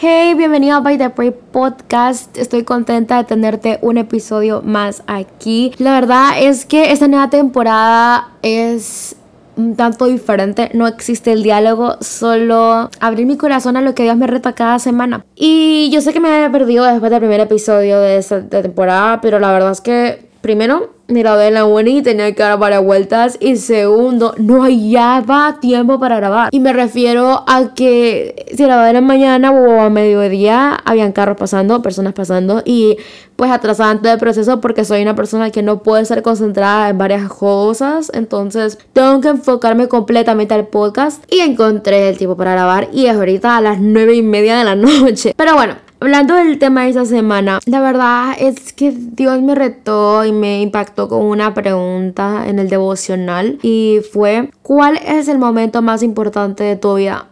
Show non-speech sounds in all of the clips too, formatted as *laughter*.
bienvenido a By the Pray Podcast. Estoy contenta de tenerte un episodio más aquí. La verdad es que esta nueva temporada es un tanto diferente. No existe el diálogo, solo abrir mi corazón a lo que Dios me reta cada semana. Y yo sé que me había perdido después del primer episodio de esta temporada, pero la verdad es que primero me gradué en la uni tenía que dar varias vueltas. Y segundo, no hallaba tiempo para grabar. Y me refiero a que si grababa en mañana o a mediodía, habían carros pasando, personas pasando. Y pues atrasaba antes del proceso porque soy una persona que no puede estar concentrada en varias cosas. Entonces tengo que enfocarme completamente al podcast. Y encontré el tiempo para grabar. Y es ahorita a las nueve y media de la *laughs* noche. Pero bueno. Hablando del tema de esta semana, la verdad es que Dios me retó y me impactó con una pregunta en el devocional y fue, ¿cuál es el momento más importante de tu vida?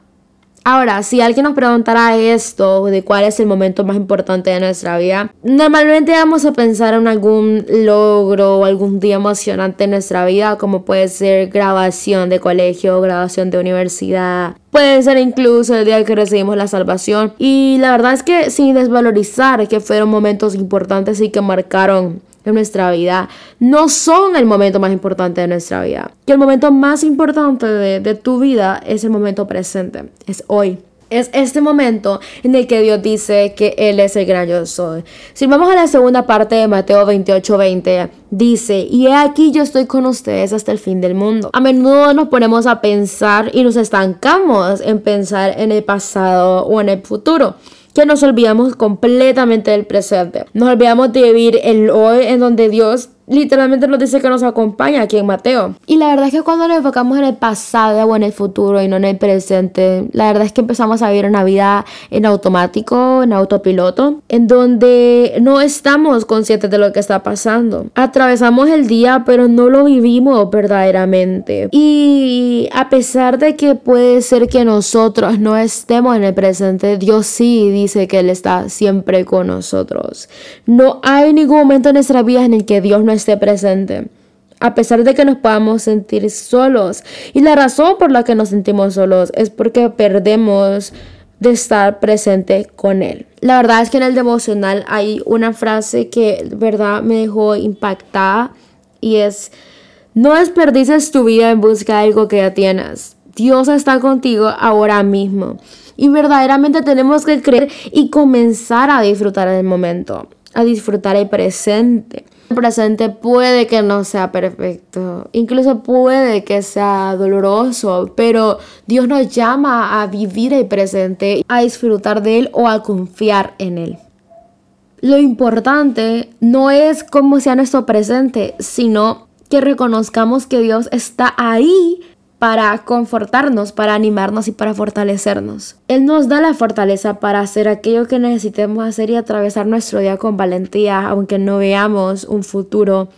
Ahora, si alguien nos preguntara esto, de cuál es el momento más importante de nuestra vida, normalmente vamos a pensar en algún logro o algún día emocionante en nuestra vida, como puede ser grabación de colegio, grabación de universidad, puede ser incluso el día que recibimos la salvación. Y la verdad es que sin desvalorizar que fueron momentos importantes y que marcaron de nuestra vida no son el momento más importante de nuestra vida. Que el momento más importante de, tu vida es el momento presente, es hoy. Es este momento en el que Dios dice que Él es el gran yo soy. Si vamos a la segunda parte de Mateo 28, 20, dice, y he aquí yo estoy con ustedes hasta el fin del mundo. A menudo nos ponemos a pensar y nos estancamos en pensar en el pasado o en el futuro que nos olvidamos completamente del presente. Nos olvidamos de vivir el hoy en donde Dios literalmente nos dice que nos acompaña aquí en Mateo. Y la verdad es que cuando nos enfocamos en el pasado o en el futuro y no en el presente, la verdad es que empezamos a vivir una vida en automático, en autopiloto, en donde no estamos conscientes de lo que está pasando. Atravesamos el día, pero no lo vivimos verdaderamente. Y a pesar de que puede ser que nosotros no estemos en el presente, Dios sí dice que Él está siempre con nosotros. No hay ningún momento en nuestra vida en el que Dios no esté presente, a pesar de que nos podamos sentir solos. Y la razón por la que nos sentimos solos es porque perdemos de estar presente con Él. La verdad es que en el devocional hay una frase que verdad me dejó impactada y es, no desperdices tu vida en busca de algo que ya tienes. Dios está contigo ahora mismo. Y verdaderamente tenemos que creer y comenzar a disfrutar el momento, a disfrutar el presente. El presente puede que no sea perfecto, incluso puede que sea doloroso, pero Dios nos llama a vivir el presente, a disfrutar de Él o a confiar en Él. Lo importante no es cómo sea nuestro presente, sino que reconozcamos que Dios está ahí para confortarnos, para animarnos y para fortalecernos. Él nos da la fortaleza para hacer aquello que necesitemos hacer y atravesar nuestro día con valentía, aunque no veamos un futuro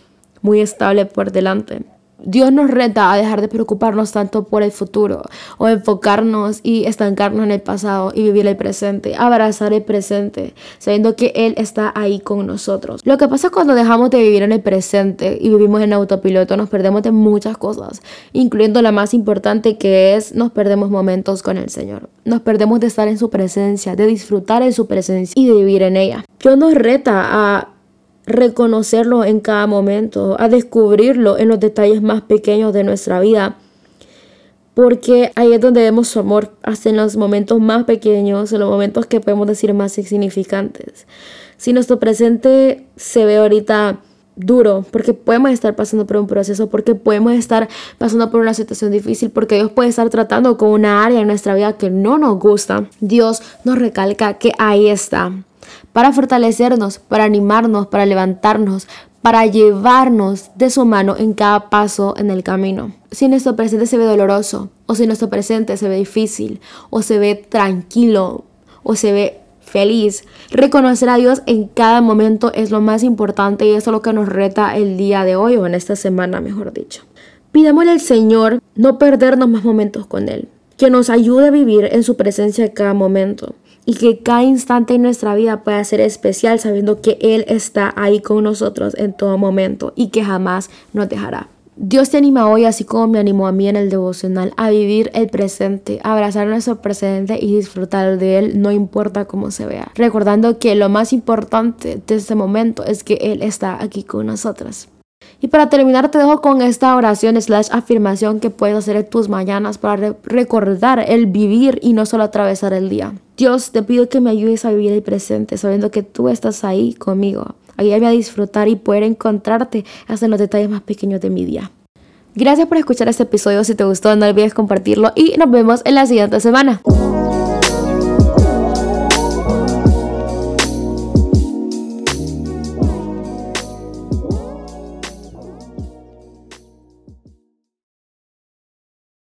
muy estable por delante. Dios nos reta a dejar de preocuparnos tanto por el futuro o enfocarnos y estancarnos en el pasado y vivir el presente, abrazar el presente, sabiendo que Él está ahí con nosotros. Lo que pasa cuando dejamos de vivir en el presente y vivimos en autopiloto, nos perdemos de muchas cosas, incluyendo la más importante que es nos perdemos momentos con el Señor. Nos perdemos de estar en su presencia, de disfrutar en su presencia y de vivir en ella. Dios nos reta a reconocerlo en cada momento, a descubrirlo en los detalles más pequeños de nuestra vida. Porque ahí es donde vemos su amor, hasta en los momentos más pequeños, en los momentos que podemos decir más insignificantes. Si nuestro presente se ve ahorita duro, porque podemos estar pasando por un proceso, porque podemos estar pasando por una situación difícil, porque Dios puede estar tratando con una área en nuestra vida que no nos gusta, Dios nos recalca que ahí está, para fortalecernos, para animarnos, para levantarnos, para llevarnos de su mano en cada paso en el camino. Si nuestro presente se ve doloroso, o si nuestro presente se ve difícil, o se ve tranquilo, o se ve feliz, reconocer a Dios en cada momento es lo más importante y eso es lo que nos reta el día de hoy o en esta semana, mejor dicho. Pidámosle al Señor no perdernos más momentos con Él, que nos ayude a vivir en su presencia en cada momento y que cada instante en nuestra vida pueda ser especial sabiendo que Él está ahí con nosotros en todo momento y que jamás nos dejará. Dios te anima hoy, así como me animó a mí en el devocional, a vivir el presente, abrazar nuestro presente y disfrutar de él, no importa cómo se vea. Recordando que lo más importante de este momento es que Él está aquí con nosotras. Y para terminar te dejo con esta oración slash afirmación que puedes hacer en tus mañanas para recordar el vivir y no solo atravesar el día. Dios, te pido que me ayudes a vivir el presente sabiendo que tú estás ahí conmigo. Ayúdame a disfrutar y poder encontrarte hasta en los detalles más pequeños de mi día. Gracias por escuchar este episodio. Si te gustó, no olvides compartirlo y nos vemos en la siguiente semana.